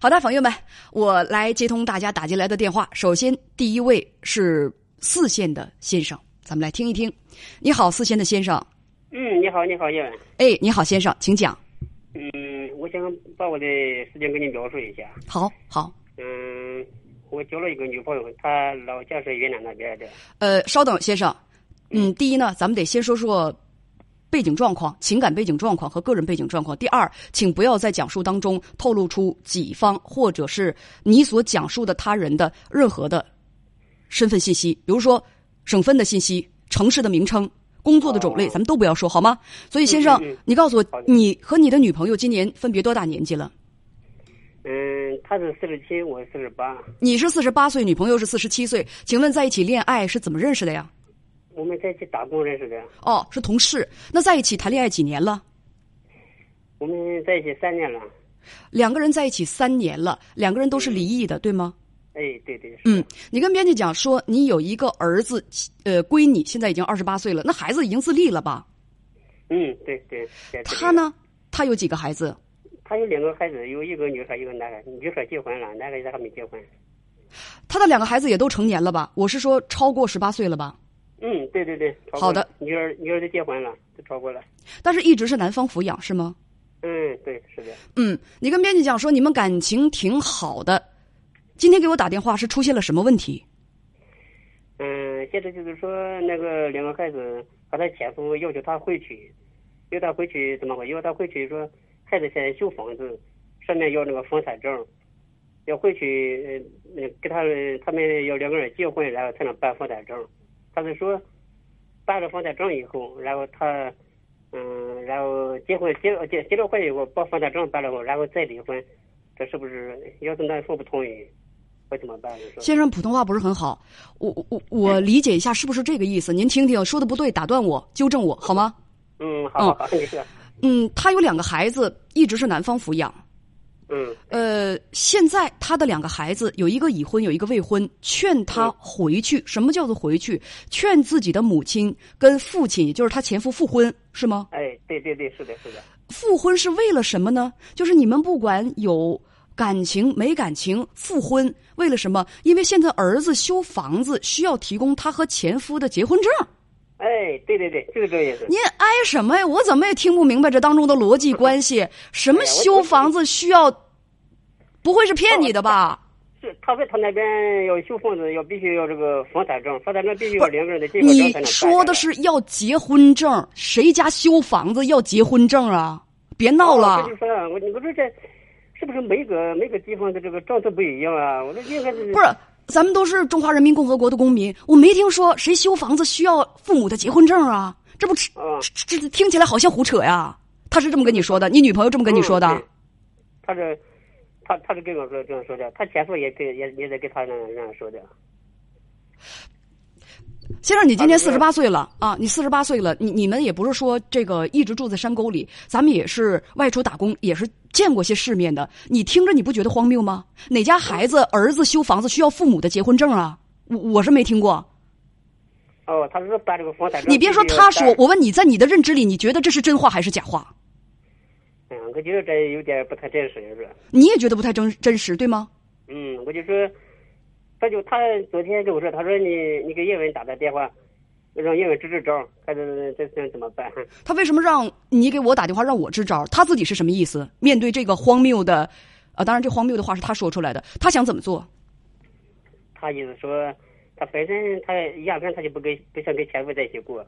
好的，朋友们，我来接通大家打进来的电话。首先，第一位是四线的先生，咱们来听一听。你好，四线的先生。嗯，你好，你好，叶文。哎，你好，先生，请讲。嗯，我想把我的事情给你描述一下。好，好。嗯，我交了一个女朋友，她老家是云南那边的。呃，稍等，先生。嗯，第一呢，咱们得先说说。背景状况、情感背景状况和个人背景状况。第二，请不要在讲述当中透露出己方或者是你所讲述的他人的任何的身份信息，比如说省份的信息、城市的名称、工作的种类，咱们都不要说，好吗？所以，先生，你告诉我，你和你的女朋友今年分别多大年纪了？嗯，她是四十七，我四十八。你是四十八岁，女朋友是四十七岁，请问在一起恋爱是怎么认识的呀？我们在一起打工认识的。哦，是同事。那在一起谈恋爱几年了？我们在一起三年了。两个人在一起三年了，两个人都是离异的，对吗？哎，对对。嗯，你跟编辑讲说，你有一个儿子，呃，归你，现在已经二十八岁了，那孩子已经自立了吧？嗯，对对。他呢？他有几个孩子？他有两个孩子，有一个女孩，一个男孩。女孩结婚了，男孩子还没结婚。他的两个孩子也都成年了吧？我是说，超过十八岁了吧？嗯，对对对，好的，女儿女儿都结婚了，都超过了，但是一直是男方抚养是吗？嗯，对，是的。嗯，你跟编辑讲说你们感情挺好的，今天给我打电话是出现了什么问题？嗯，现在就是说那个两个孩子和他前夫要求他回去，要他回去怎么回？要他回去说孩子现在修房子，上面要那个房产证，要回去呃，给他他们要两个人结婚，然后才能办房产证。他是说，办了房产证以后，然后他，嗯，然后结婚结结结了婚以后，把房产证办了后，然后再离婚，这是不是？要是男方不同意，会怎么办？先生，普通话不是很好，我我我理解一下，是不是这个意思？您听听，说的不对，打断我，纠正我好吗？嗯，好，好，没事。嗯，他有两个孩子，一直是男方抚养。嗯，呃，现在他的两个孩子有一个已婚，有一个未婚，劝他回去。什么叫做回去？劝自己的母亲跟父亲，也就是他前夫复婚，是吗？哎，对对对，是的，是的。复婚是为了什么呢？就是你们不管有感情没感情，复婚为了什么？因为现在儿子修房子需要提供他和前夫的结婚证。哎，对对对，就是这个意思。您挨什么呀？我怎么也听不明白这当中的逻辑关系。什么修房子需要？不会是骗你的吧？是，他说他那边要修房子，要必须要这个房产证，房产证必须要两个人的结婚证你说的是要结婚证？谁家修房子要结婚证啊？别闹了！我就说，我我说这是不是每个每个地方的这个政策不一样啊？我说应该是不是？咱们都是中华人民共和国的公民，我没听说谁修房子需要父母的结婚证啊？这不，这这听起来好像胡扯呀！他是这么跟你说的，你女朋友这么跟你说的？他是，他他是跟我说这样说的，他前夫也跟也也在跟他那那样说的。先生，你今年四十八岁了啊！你四十八岁了，你你们也不是说这个一直住在山沟里，咱们也是外出打工，也是见过些世面的。你听着，你不觉得荒谬吗？哪家孩子儿子修房子需要父母的结婚证啊？我我是没听过。哦，他是办这个房产证。你别说他说，我问你在你的认知里，你觉得这是真话还是假话？嗯，我觉得这有点不太真实，是你也觉得不太真真实，对吗？嗯，我就说。他就他昨天跟我说，他说你你给叶文打的电话，让叶文支支招，看这这这怎么办？他为什么让你给我打电话让我支招？他自己是什么意思？面对这个荒谬的，啊，当然这荒谬的话是他说出来的。他想怎么做？他意思说，他本身他压根他就不跟不想跟前夫在一起过，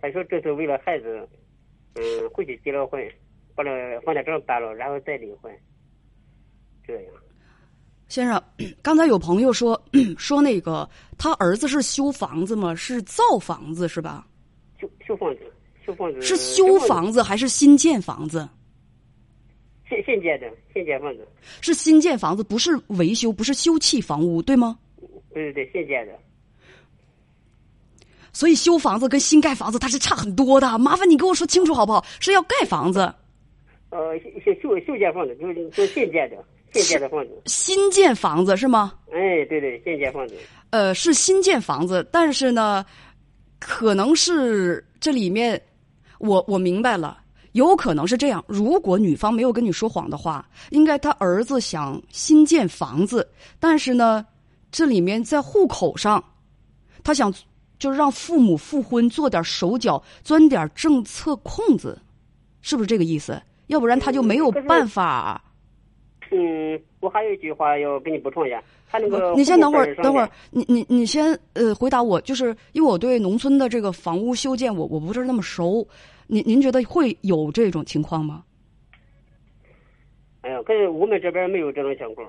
他说这是为了孩子，嗯，回去结了婚，把那房产证办了，然后再离婚，这样。先生，刚才有朋友说 说那个他儿子是修房子吗？是造房子是吧？修修房子，修房子是修房子还是新建房子？新新建的，新建房子是新建房子，不是维修，不是修葺房屋，对吗？对对对，新建的。所以修房子跟新盖房子它是差很多的，麻烦你给我说清楚好不好？是要盖房子？呃，修修修建房子就是就新建的。新建的房子，新建房子是吗？哎，对对，新建房子。呃，是新建房子，但是呢，可能是这里面，我我明白了，有可能是这样。如果女方没有跟你说谎的话，应该他儿子想新建房子，但是呢，这里面在户口上，他想就是让父母复婚，做点手脚，钻点政策空子，是不是这个意思？要不然他就没有办法。嗯，我还有一句话要给你补充一下，他那个你先等会儿，等会儿，你你你先呃回答我，就是因为我对农村的这个房屋修建，我我不是那么熟。您您觉得会有这种情况吗？哎呀，可是我们这边没有这种情况，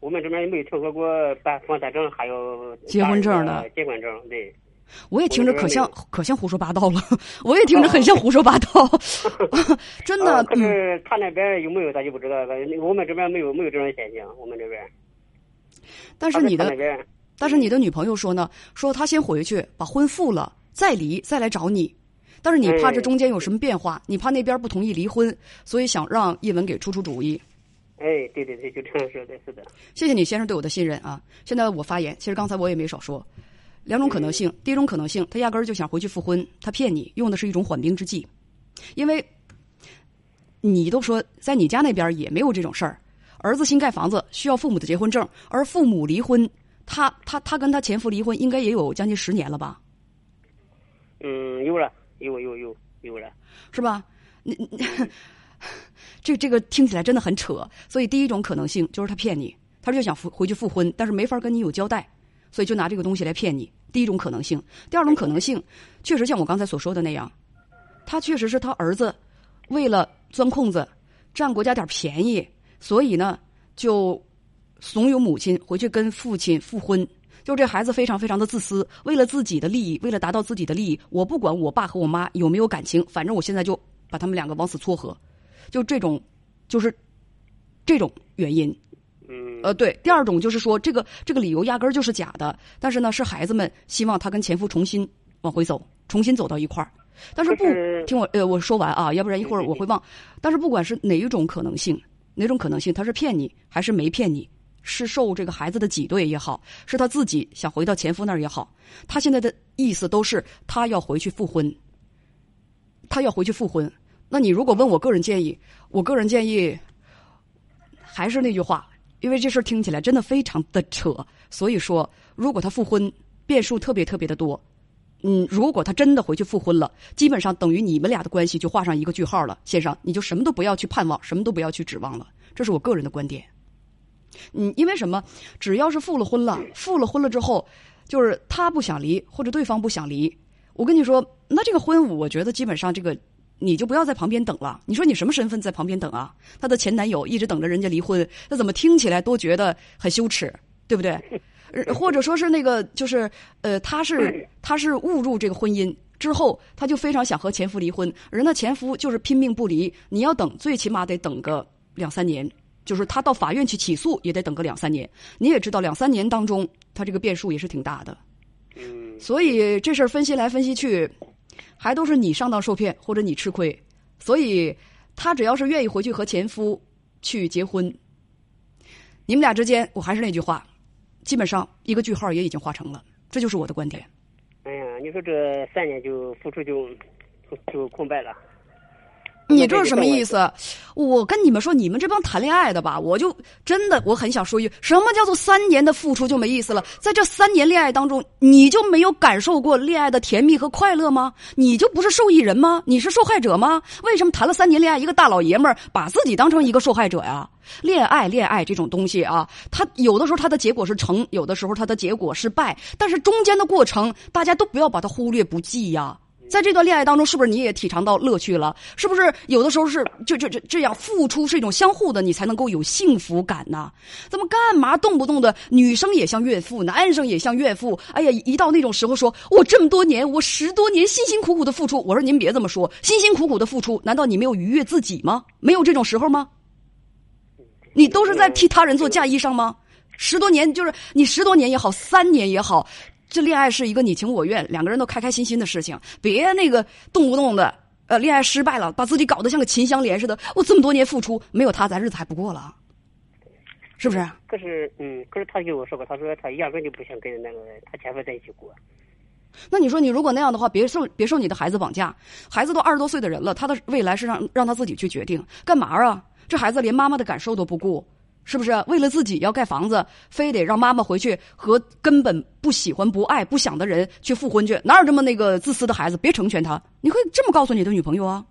我们这边没有听说过办房产证还有结婚证的结婚证，对。我也听着可像可像胡说八道了，我也听着很像胡说八道，真的。可是他那边有没有咱就不知道了，我们这边没有没有这种现象，我们这边。但是你的，但是你的女朋友说呢，说她先回去把婚复了，再离，再来找你。但是你怕这中间有什么变化，你怕那边不同意离婚，所以想让叶文给出出主意。哎，对对对，就这样说的，是的。谢谢你先生对我的信任啊！现在我发言，其实刚才我也没少说。两种可能性，第一种可能性，他压根儿就想回去复婚，他骗你，用的是一种缓兵之计。因为，你都说在你家那边也没有这种事儿，儿子新盖房子需要父母的结婚证，而父母离婚，他他他跟他前夫离婚应该也有将近十年了吧？嗯，有了。有有有有了，是吧？你你 这这个听起来真的很扯。所以第一种可能性就是他骗你，他就想复回去复婚，但是没法跟你有交代，所以就拿这个东西来骗你。第一种可能性，第二种可能性，确实像我刚才所说的那样，他确实是他儿子为了钻空子，占国家点便宜，所以呢就怂恿母亲回去跟父亲复婚。就这孩子非常非常的自私，为了自己的利益，为了达到自己的利益，我不管我爸和我妈有没有感情，反正我现在就把他们两个往死撮合，就这种，就是这种原因。嗯。呃，对。第二种就是说，这个这个理由压根儿就是假的，但是呢，是孩子们希望他跟前夫重新往回走，重新走到一块儿。但是不听我呃我说完啊，要不然一会儿我会忘。但是不管是哪一种可能性，哪种可能性，他是骗你还是没骗你？是受这个孩子的挤兑也好，是他自己想回到前夫那儿也好，他现在的意思都是他要回去复婚。他要回去复婚，那你如果问我个人建议，我个人建议还是那句话，因为这事儿听起来真的非常的扯，所以说如果他复婚，变数特别特别的多。嗯，如果他真的回去复婚了，基本上等于你们俩的关系就画上一个句号了，先生，你就什么都不要去盼望，什么都不要去指望了，这是我个人的观点。嗯，因为什么？只要是复了婚了，复了婚了之后，就是他不想离，或者对方不想离。我跟你说，那这个婚，我觉得基本上这个，你就不要在旁边等了。你说你什么身份在旁边等啊？她的前男友一直等着人家离婚，那怎么听起来都觉得很羞耻，对不对？或者说是那个，就是呃，她是她是误入这个婚姻之后，她就非常想和前夫离婚，人的前夫就是拼命不离。你要等，最起码得等个两三年。就是他到法院去起诉，也得等个两三年。你也知道，两三年当中，他这个变数也是挺大的。嗯。所以这事儿分析来分析去，还都是你上当受骗，或者你吃亏。所以他只要是愿意回去和前夫去结婚，你们俩之间，我还是那句话，基本上一个句号也已经画成了。这就是我的观点。哎呀，你说这三年就付出就就空白了。你这是什么意思？我跟你们说，你们这帮谈恋爱的吧，我就真的我很想说一句：什么叫做三年的付出就没意思了？在这三年恋爱当中，你就没有感受过恋爱的甜蜜和快乐吗？你就不是受益人吗？你是受害者吗？为什么谈了三年恋爱，一个大老爷们儿把自己当成一个受害者呀？恋爱，恋爱这种东西啊，它有的时候它的结果是成，有的时候它的结果是败，但是中间的过程，大家都不要把它忽略不计呀。在这段恋爱当中，是不是你也体尝到乐趣了？是不是有的时候是就就这这样付出是一种相互的，你才能够有幸福感呢？怎么干嘛动不动的女生也像怨妇，男生也像怨妇？哎呀，一到那种时候，说我这么多年，我十多年辛辛苦苦的付出，我说您别这么说，辛辛苦苦的付出，难道你没有愉悦自己吗？没有这种时候吗？你都是在替他人做嫁衣裳吗？十多年就是你十多年也好，三年也好。这恋爱是一个你情我愿，两个人都开开心心的事情，别那个动不动的，呃，恋爱失败了，把自己搞得像个秦香莲似的。我这么多年付出，没有他，咱日子还不过了，是不是？可是，嗯，可是他跟我说过，他说他压根就不想跟那个他前夫在一起过。那你说你如果那样的话，别受别受你的孩子绑架，孩子都二十多岁的人了，他的未来是让让他自己去决定，干嘛啊？这孩子连妈妈的感受都不顾，是不是？为了自己要盖房子，非得让妈妈回去和根本不喜欢、不爱、不想的人去复婚去？哪有这么那个自私的孩子？别成全他！你会这么告诉你的女朋友啊？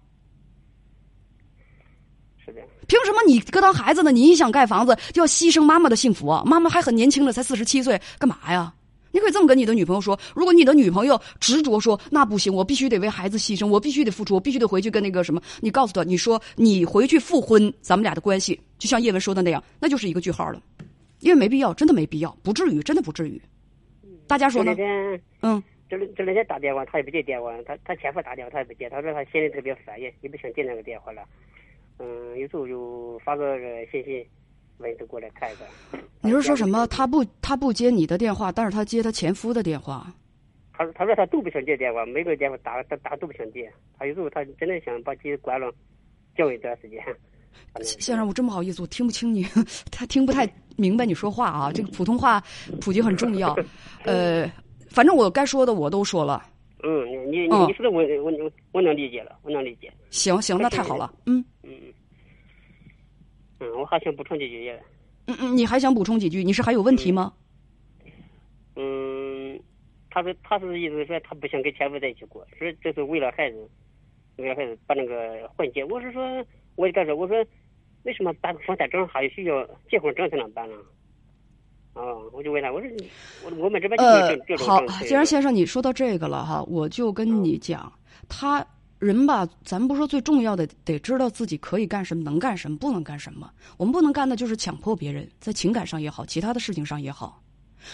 是的，凭什么你搁当孩子呢？你一想盖房子就要牺牲妈妈的幸福啊？妈妈还很年轻的，才四十七岁，干嘛呀？你可以这么跟你的女朋友说：如果你的女朋友执着说那不行，我必须得为孩子牺牲，我必须得付出，我必须得回去跟那个什么，你告诉他，你说你回去复婚，咱们俩的关系就像叶文说的那样，那就是一个句号了，因为没必要，真的没必要，不至于，真的不至于。大家说呢？嗯，这这两天打电话他也不接电话，他他前夫打电话他也不接，他说他心里特别烦，也也不想接那个电话了。嗯，有时候就发个信息。问他过来看一看。你是说什么？他不，他不接你的电话，但是他接他前夫的电话。他他说他都不想接电话，每个电话打打打都不想接。他有时候他真的想把机关了，叫一段时间。先生，我真不好意思，我听不清你，他听不太明白你说话啊。这个普通话普及很重要。呃，反正我该说的我都说了。嗯，你你你说的我我我我能理解了，我能理解。行行，那太好了。嗯嗯。嗯，嗯我还想补充几句也。嗯嗯，你还想补充几句？你是还有问题吗？嗯，他是他是意思说他不想跟前夫在一起过，说这是为了孩子，为了孩子把那个婚结。我是说，我就跟他说，我说为什么办房产证还需要结婚证才能办呢？啊，我就问他，我说我我们这边就是这这种好，既然先生你说到这个了哈，我就跟你讲他。人吧，咱不说最重要的，得知道自己可以干什么，能干什么，不能干什么。我们不能干的就是强迫别人，在情感上也好，其他的事情上也好。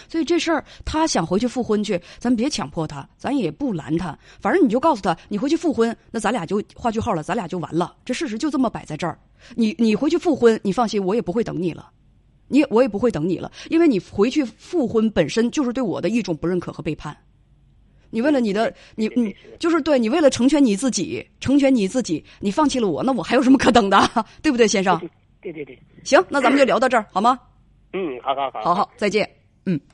所以这事儿，他想回去复婚去，咱别强迫他，咱也不拦他。反正你就告诉他，你回去复婚，那咱俩就画句号了，咱俩就完了。这事实就这么摆在这儿。你你回去复婚，你放心，我也不会等你了，你我也不会等你了，因为你回去复婚本身就是对我的一种不认可和背叛。你为了你的你你就是对你为了成全你自己，成全你自己，你放弃了我，那我还有什么可等的？对不对，先生？对对对，行，那咱们就聊到这儿，好吗？嗯，好好好，好好，再见，嗯。